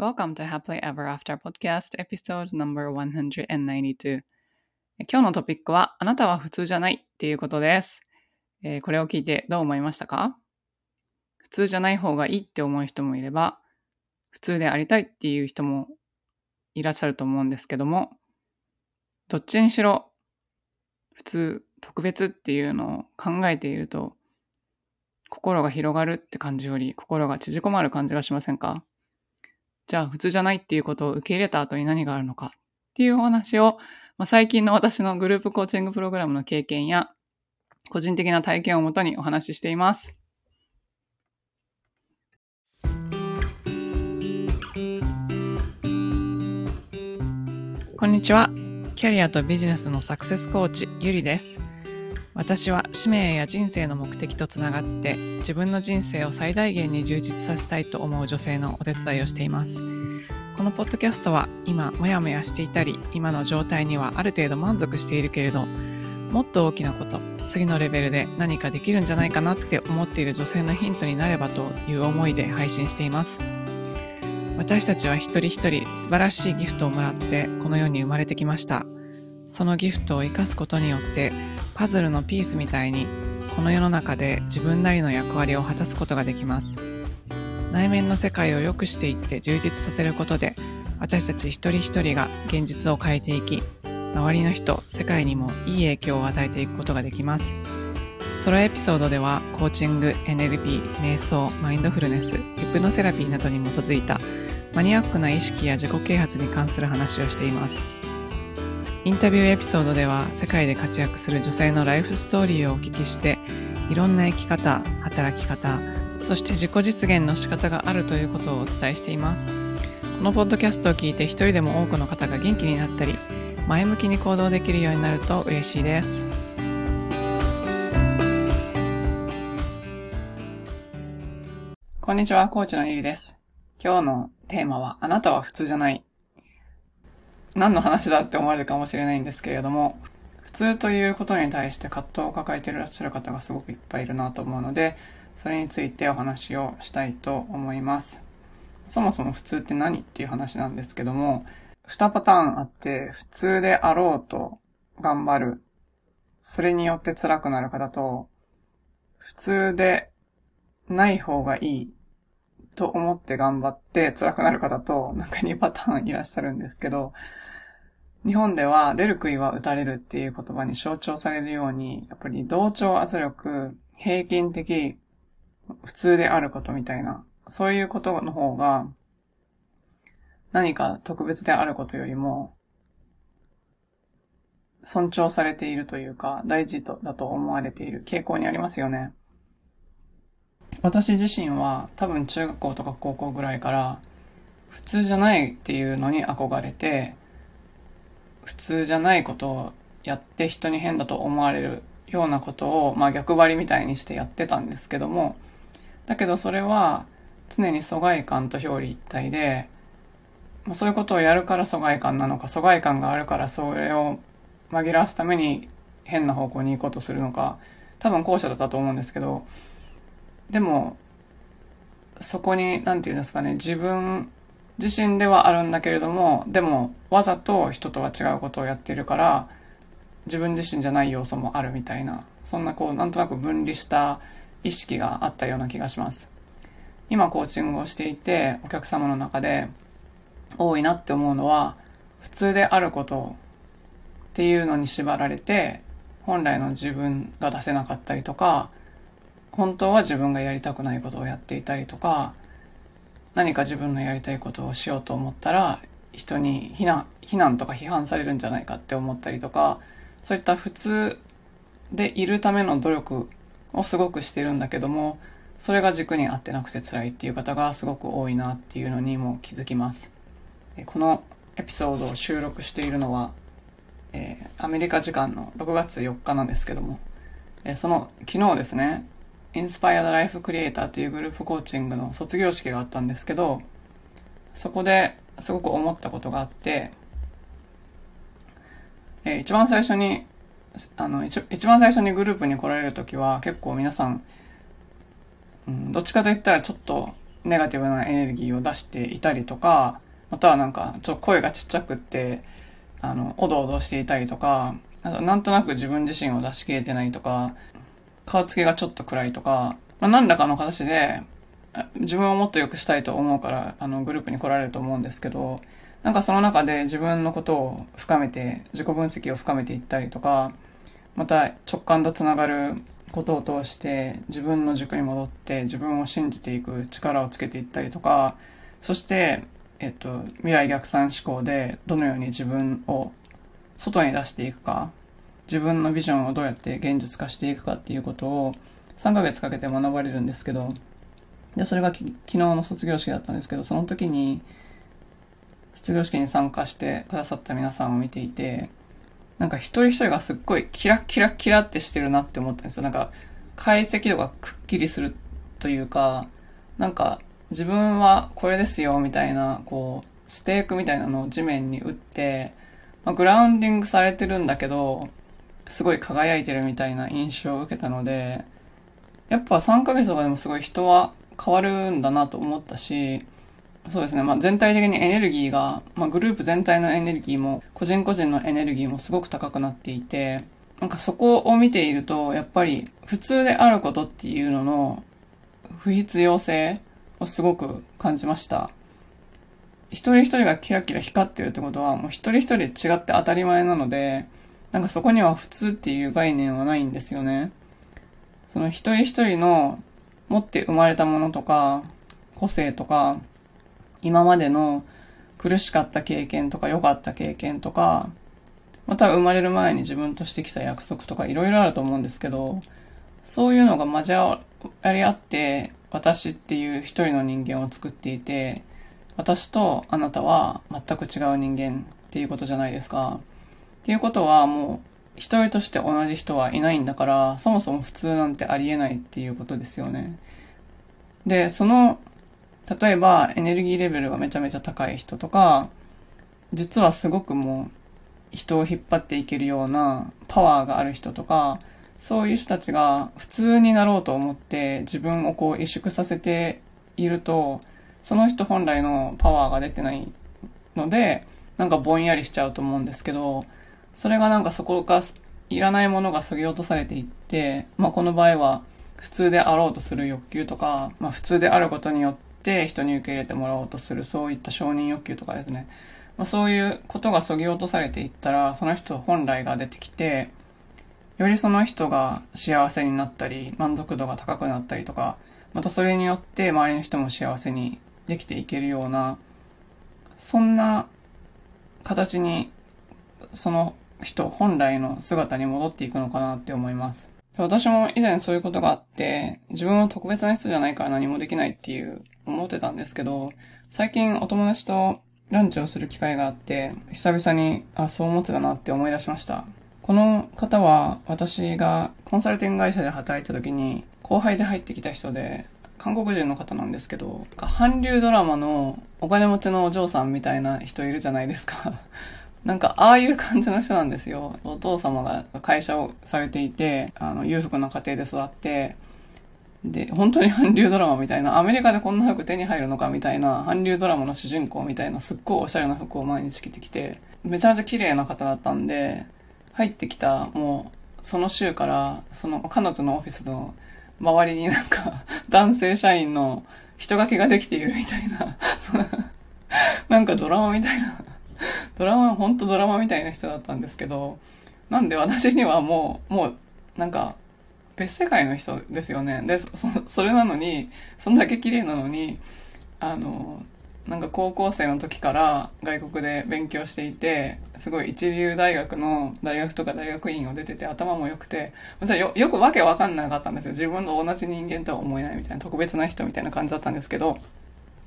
Welcome to Happily Ever After Podcast Episode No.192 今日のトピックはあなたは普通じゃないっていうことです、えー、これを聞いてどう思いましたか？普通じゃない方がいいって思う人もいれば普通でありたいっていう人もいらっしゃると思うんですけどもどっちにしろ普通特別っていうのを考えていると心が広がるって感じより心が縮こまる感じがしませんか？じゃあ普通じゃないっていうことを受け入れた後に何があるのかっていうお話を、まあ、最近の私のグループコーチングプログラムの経験や個人的な体験をもとにお話ししています。こんにちは。キャリアとビジネスのサクセスコーチ、ゆりです。私は使命や人生の目的とつながって自分の人生を最大限に充実させたいと思う女性のお手伝いをしています。このポッドキャストは今モヤモヤしていたり今の状態にはある程度満足しているけれどもっと大きなこと次のレベルで何かできるんじゃないかなって思っている女性のヒントになればという思いで配信しています。私たちは一人一人素晴らしいギフトをもらってこの世に生まれてきました。そのギフトを生かすことによってパズルのピースみたいにこの世の中で自分なりの役割を果たすことができます。内面の世界を良くしていって充実させることで私たち一人一人が現実を変えていき周りの人世界にもいい影響を与えていくことができます。ソロエピソードではコーチング NLP 瞑想マインドフルネスヒプノセラピーなどに基づいたマニアックな意識や自己啓発に関する話をしています。インタビューエピソードでは世界で活躍する女性のライフストーリーをお聞きしていろんな生き方働き方そして自己実現の仕方があるということをお伝えしています。このポッドキャストを聞いて一人でも多くの方が元気になったり前向きに行動できるようになると嬉しいです。こんにちは、コーチのゆりです。今日のテーマは、あなたは普通じゃない。何の話だって思われるかもしれないんですけれども、普通ということに対して葛藤を抱えていらっしゃる方がすごくいっぱいいるなと思うので、それについてお話をしたいと思います。そもそも普通って何っていう話なんですけども、2パターンあって、普通であろうと頑張る。それによって辛くなる方と、普通でない方がいいと思って頑張って辛くなる方と、なんか2パターンいらっしゃるんですけど、日本では出る杭は打たれるっていう言葉に象徴されるように、やっぱり同調圧力、平均的、普通であることみたいな、そういうことの方が、何か特別であることよりも、尊重されているというか、大事とだと思われている傾向にありますよね。私自身は多分中学校とか高校ぐらいから普通じゃないっていうのに憧れて普通じゃないことをやって人に変だと思われるようなことを、まあ、逆張りみたいにしてやってたんですけどもだけどそれは常に疎外感と表裏一体で、まあ、そういうことをやるから疎外感なのか疎外感があるからそれを紛らわすために変な方向に行こうとするのか多分後者だったと思うんですけどでもそこに何て言うんですかね自分自身ではあるんだけれどもでもわざと人とは違うことをやっているから自分自身じゃない要素もあるみたいなそんなこうなんとなく分離した意識があったような気がします。今コーチングをしていてお客様の中で多いなって思うのは普通であることっていうのに縛られて本来の自分が出せなかったりとか本当は自分がやりたくないことをやっていたりとか何か自分のやりたいことをしようと思ったら人に非難非難とか批判されるんじゃないかって思ったりとかそういった普通でいるための努力をすごくしてるんだけどもそれが軸に合ってなくて辛いっていう方がすごく多いなっていうのにも気づきます。このエピソードを収録しているのは、えー、アメリカ時間の6月4日なんですけども、えー、その昨日ですねインスパイアドライフクリエイターというグループコーチングの卒業式があったんですけど、そこですごく思ったことがあって、えー、一番最初に、あの一、一番最初にグループに来られるときは結構皆さん、うん、どっちかと言ったらちょっとネガティブなエネルギーを出していたりとか、またはなんか、ちょっと声がちっちゃくって、あの、おどおどしていたりとか、なんとなく自分自身を出し切れてないとか、顔つきがちょっと暗いとか、まあ、何らかの形で、自分をもっと良くしたいと思うから、あの、グループに来られると思うんですけど、なんかその中で自分のことを深めて、自己分析を深めていったりとか、また直感とつながることを通して自分の軸に戻って自分を信じていく力をつけていったりとか、そして、えっと、未来逆算思考でどのように自分を外に出していくか、自分のビジョンをどうやって現実化していくかっていうことを3ヶ月かけて学ばれるんですけど、で、それが昨日の卒業式だったんですけど、その時に、卒業式に参加してくださった皆さんを見ていて、なんか一人一人がすっごいキラキラキラってしてるなって思ったんですよ。なんか解析度がくっきりするというか、なんか自分はこれですよみたいな、こう、ステークみたいなのを地面に打って、まあ、グラウンディングされてるんだけど、すごい輝いてるみたいな印象を受けたので、やっぱ3ヶ月とかでもすごい人は変わるんだなと思ったし、そうですね。まあ、全体的にエネルギーが、まあ、グループ全体のエネルギーも、個人個人のエネルギーもすごく高くなっていて、なんかそこを見ていると、やっぱり普通であることっていうのの不必要性をすごく感じました。一人一人がキラキラ光ってるってことは、もう一人一人違って当たり前なので、なんかそこには普通っていう概念はないんですよね。その一人一人の持って生まれたものとか、個性とか、今までの苦しかった経験とか良かった経験とか、また生まれる前に自分としてきた約束とかいろいろあると思うんですけど、そういうのが交わり合って、私っていう一人の人間を作っていて、私とあなたは全く違う人間っていうことじゃないですか。っていうことはもう一人として同じ人はいないんだから、そもそも普通なんてありえないっていうことですよね。で、その例えばエネルギーレベルがめちゃめちゃ高い人とか、実はすごくもう人を引っ張っていけるようなパワーがある人とか、そういう人たちが普通になろうと思って自分をこう萎縮させていると、その人本来のパワーが出てないので、なんかぼんやりしちゃうと思うんですけど、それがなんかそこがいらないものが削ぎ落とされていって、まあこの場合は普通であろうとする欲求とか、まあ普通であることによって人に受け入れてもらおうとするそういった承認欲求とかですね、まあ、そういうことがそぎ落とされていったらその人本来が出てきてよりその人が幸せになったり満足度が高くなったりとかまたそれによって周りの人も幸せにできていけるようなそんな形にその人本来の姿に戻っていくのかなって思います。私も以前そういうことがあって、自分は特別な人じゃないから何もできないっていう思ってたんですけど、最近お友達とランチをする機会があって、久々に、あ、そう思ってたなって思い出しました。この方は私がコンサルティング会社で働いた時に後輩で入ってきた人で、韓国人の方なんですけど、韓流ドラマのお金持ちのお嬢さんみたいな人いるじゃないですか。なんか、ああいう感じの人なんですよ。お父様が会社をされていて、あの、裕福な家庭で育って、で、本当に韓流ドラマみたいな、アメリカでこんな服手に入るのかみたいな、韓流ドラマの主人公みたいな、すっごいおしゃれな服を毎日着てきて、めちゃめちゃ綺麗な方だったんで、入ってきた、もう、その週から、その彼女のオフィスの周りになんか、男性社員の人垣ができているみたいな、なんかドラマみたいな、ドラマ、本当ドラマみたいな人だったんですけど、なんで私にはもう、もう、なんか、別世界の人ですよね。で、そ、それなのに、そんだけ綺麗なのに、あの、なんか高校生の時から外国で勉強していて、すごい一流大学の大学とか大学院を出てて頭も良くて、もちろんよよくわけわかんなかったんですよ。自分と同じ人間とは思えないみたいな特別な人みたいな感じだったんですけど、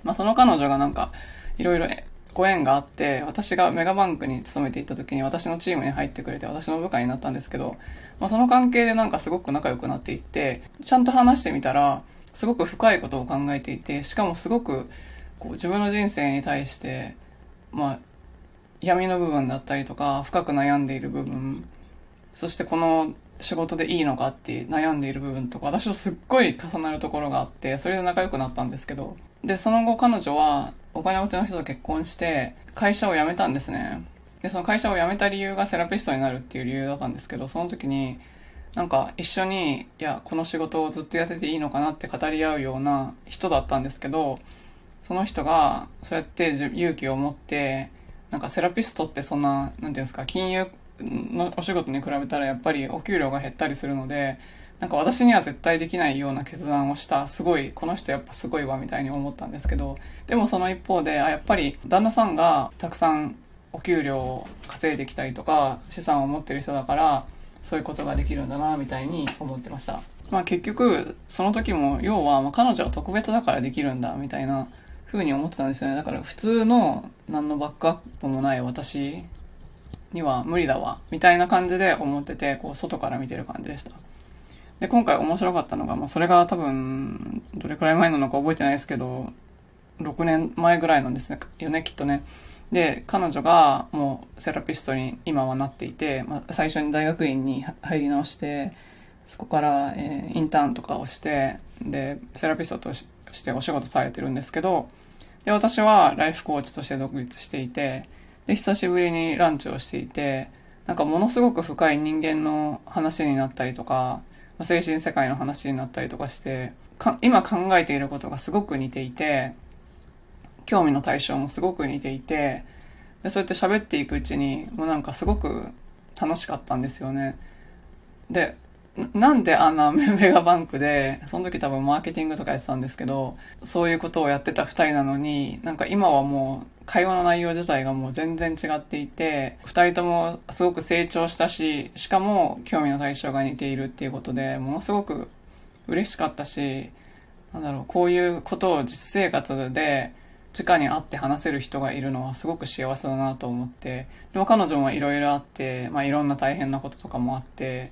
まあその彼女がなんかいろいろご縁があって、私がメガバンクに勤めていた時に私のチームに入ってくれて私の部下になったんですけど、まあ、その関係でなんかすごく仲良くなっていって、ちゃんと話してみたら、すごく深いことを考えていて、しかもすごくこう自分の人生に対して、まあ、闇の部分だったりとか、深く悩んでいる部分、そしてこの仕事でいいのかって悩んでいる部分とか、私とすっごい重なるところがあって、それで仲良くなったんですけど、で、その後彼女はお金持ちの人と結婚して会社を辞めたんですね。で、その会社を辞めた理由がセラピストになるっていう理由だったんですけど、その時になんか一緒に、いや、この仕事をずっとやってていいのかなって語り合うような人だったんですけど、その人がそうやって勇気を持って、なんかセラピストってそんな、なんていうんですか、金融のお仕事に比べたらやっぱりお給料が減ったりするので、なんか私には絶対できないような決断をした、すごい、この人やっぱすごいわみたいに思ったんですけど、でもその一方で、あ、やっぱり旦那さんがたくさんお給料を稼いできたりとか、資産を持ってる人だから、そういうことができるんだな、みたいに思ってました。まあ結局、その時も、要は、ま彼女は特別だからできるんだ、みたいな風に思ってたんですよね。だから普通の何のバックアップもない私には無理だわ、みたいな感じで思ってて、こう外から見てる感じでした。で、今回面白かったのが、まあそれが多分、どれくらい前なのか覚えてないですけど、6年前ぐらいなんですね、よね、きっとね。で、彼女がもうセラピストに今はなっていて、まあ、最初に大学院に入り直して、そこから、えー、インターンとかをして、で、セラピストとしてお仕事されてるんですけど、で、私はライフコーチとして独立していて、で、久しぶりにランチをしていて、なんかものすごく深い人間の話になったりとか、精神世界の話になったりとかして、今考えていることがすごく似ていて、興味の対象もすごく似ていて、でそうやって喋っていくうちに、もうなんかすごく楽しかったんですよね。で、なんであんなメガバンクで、その時多分マーケティングとかやってたんですけど、そういうことをやってた二人なのに、なんか今はもう会話の内容自体がもう全然違っていて、二人ともすごく成長したし、しかも興味の対象が似ているっていうことで、ものすごく嬉しかったし、なんだろう、こういうことを実生活で、直に会って話せる人がいるのはすごく幸せだなと思って、でも彼女もいろいろあって、まあいろんな大変なこととかもあって、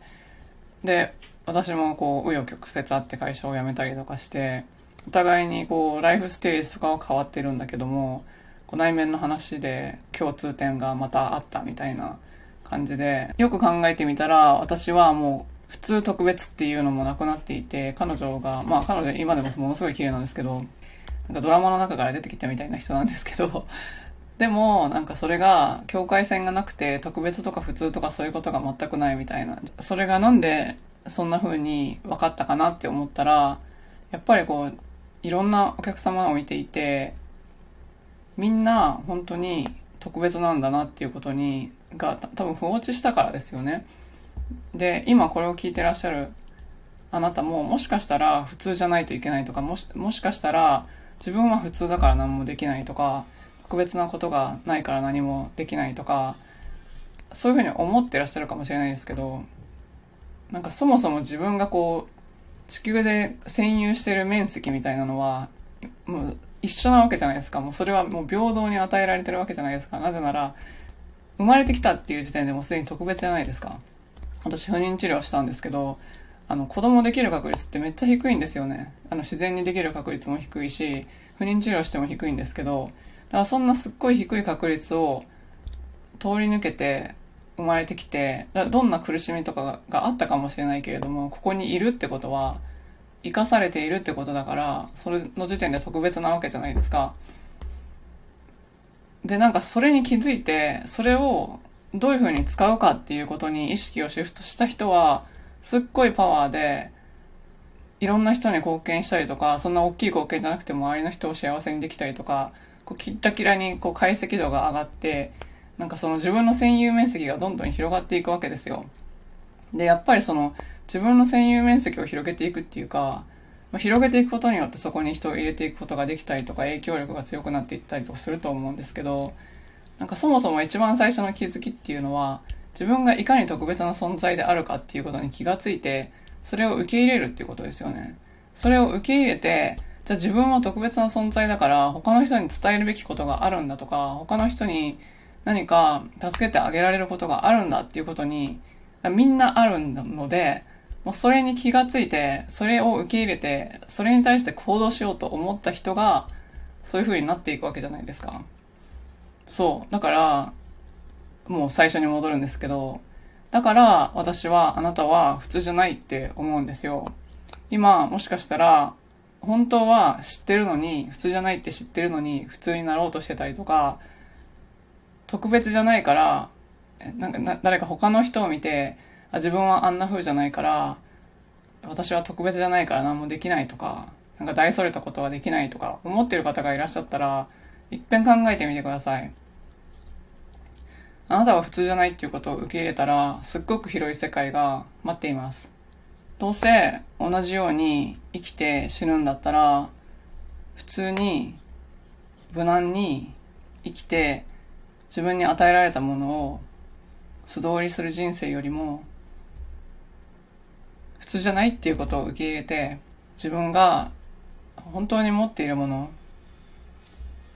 で、私もこう、紆余曲折あって会社を辞めたりとかして、お互いにこう、ライフステージとかは変わってるんだけども、こう内面の話で共通点がまたあったみたいな感じで、よく考えてみたら、私はもう、普通特別っていうのもなくなっていて、彼女が、まあ彼女今でもものすごい綺麗なんですけど、なんかドラマの中から出てきたみたいな人なんですけど、でも、なんかそれが境界線がなくて特別とか普通とかそういうことが全くないみたいな。それがなんでそんな風に分かったかなって思ったら、やっぱりこう、いろんなお客様を見ていて、みんな本当に特別なんだなっていうことに、が多分放置したからですよね。で、今これを聞いてらっしゃるあなたももしかしたら普通じゃないといけないとか、もし、もしかしたら自分は普通だから何もできないとか、特別なことがないから何もできないとか、そういうふうに思ってらっしゃるかもしれないですけど、なんかそもそも自分がこう、地球で占有してる面積みたいなのは、もう一緒なわけじゃないですか。もうそれはもう平等に与えられてるわけじゃないですか。なぜなら、生まれてきたっていう時点でもうすでに特別じゃないですか。私不妊治療したんですけど、あの、子供できる確率ってめっちゃ低いんですよね。あの、自然にできる確率も低いし、不妊治療しても低いんですけど、だからそんなすっごい低い確率を通り抜けて生まれてきて、どんな苦しみとかがあったかもしれないけれども、ここにいるってことは、生かされているってことだから、それの時点で特別なわけじゃないですか。で、なんかそれに気づいて、それをどういうふうに使うかっていうことに意識をシフトした人は、すっごいパワーで、いろんな人に貢献したりとか、そんな大きい貢献じゃなくても周りの人を幸せにできたりとか、こうキラキラにこう解析度が上がって、なんかその自分の占有面積がどんどん広がっていくわけですよ。で、やっぱりその自分の占有面積を広げていくっていうか、まあ、広げていくことによってそこに人を入れていくことができたりとか影響力が強くなっていったりとかすると思うんですけど、なんかそもそも一番最初の気づきっていうのは、自分がいかに特別な存在であるかっていうことに気がついて、それを受け入れるっていうことですよね。それを受け入れて、じゃあ自分は特別な存在だから他の人に伝えるべきことがあるんだとか、他の人に何か助けてあげられることがあるんだっていうことに、みんなあるので、もうそれに気がついて、それを受け入れて、それに対して行動しようと思った人が、そういう風になっていくわけじゃないですか。そう。だから、もう最初に戻るんですけど、だから私はあなたは普通じゃないって思うんですよ。今、もしかしたら本当は知ってるのに、普通じゃないって知ってるのに、普通になろうとしてたりとか、特別じゃないから、なんかな誰か他の人を見て、自分はあんな風じゃないから、私は特別じゃないから何もできないとか、なんか大それたことはできないとか思ってる方がいらっしゃったら、いっぺん考えてみてください。あなたは普通じゃないっていうことを受け入れたら、すっごく広い世界が待っています。どうせ同じように生きて死ぬんだったら、普通に無難に生きて自分に与えられたものを素通りする人生よりも通じゃないっていうことを受け入れて自分が本当に持っているもの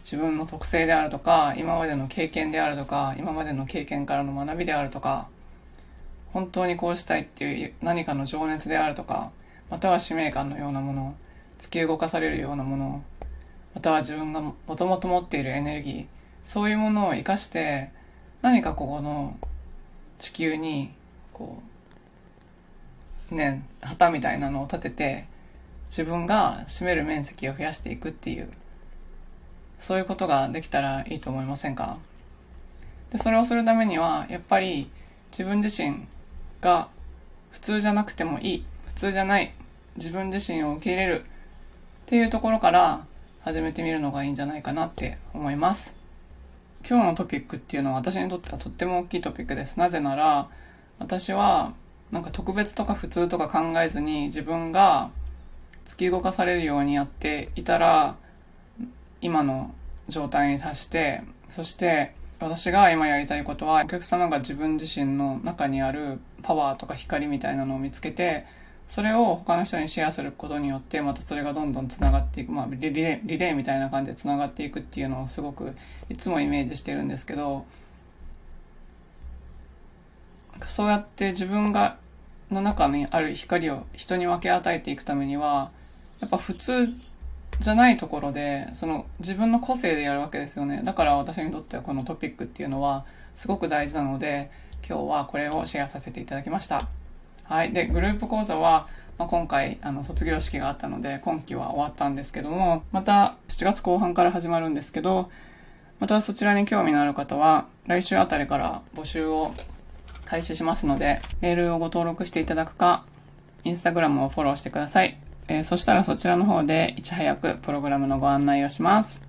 自分の特性であるとか今までの経験であるとか今までの経験からの学びであるとか本当にこうしたいっていう何かの情熱であるとかまたは使命感のようなもの突き動かされるようなものまたは自分がもともと持っているエネルギーそういうものを生かして何かここの地球にこうね旗みたいなのを立てて自分が占める面積を増やしていくっていうそういうことができたらいいと思いませんか？でそれをするためにはやっぱり自分自身が普通じゃなくてもいい普通じゃない自分自身を受け入れるっていうところから始めてみるのがいいんじゃないかなって思います。今日のトピックっていうのは私にとってはとっても大きいトピックです。なぜなら私はなんか特別とか普通とか考えずに自分が突き動かされるようにやっていたら今の状態に達してそして私が今やりたいことはお客様が自分自身の中にあるパワーとか光みたいなのを見つけてそれを他の人にシェアすることによってまたそれがどんどんつながっていく、まあ、リレーリレーみたいな感じでつながっていくっていうのをすごくいつもイメージしてるんですけどそうやって自分がの中にある光を人に分け与えていくためにはやっぱ普通じゃないところでその自分の個性でやるわけですよね。だから私にとってはこのトピックっていうのはすごく大事なので今日はこれをシェアさせていただきました。はい。でグループ講座は、まあ、今回あの卒業式があったので今期は終わったんですけどもまた7月後半から始まるんですけどまたそちらに興味のある方は来週あたりから募集を開始しますのでメールをご登録していただくかインスタグラムをフォローしてくださいえー、そしたらそちらの方でいち早くプログラムのご案内をします。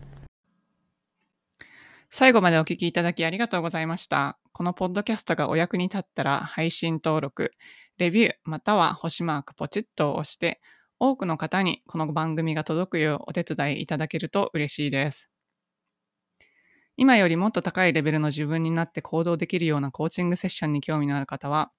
最後までお聞きいただきありがとうございました。このポッドキャストがお役に立ったら配信登録、レビューまたは星マークポチッと押して、多くの方にこの番組が届くようお手伝いいただけると嬉しいです。今よりもっと高いレベルの自分になって行動できるようなコーチングセッションに興味のある方は、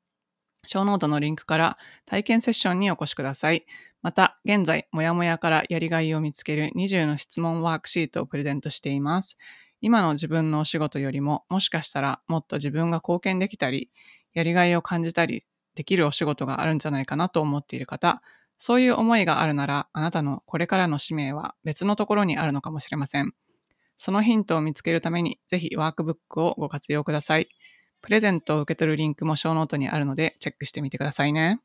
ショーノートのリンクから体験セッションにお越しください。また、現在、もやもやからやりがいを見つける20の質問ワークシートをプレゼントしています。今の自分のお仕事よりも、もしかしたらもっと自分が貢献できたり、やりがいを感じたりできるお仕事があるんじゃないかなと思っている方、そういう思いがあるなら、あなたのこれからの使命は別のところにあるのかもしれません。そのヒントを見つけるために、ぜひワークブックをご活用ください。プレゼントを受け取るリンクもショーノートにあるのでチェックしてみてくださいね。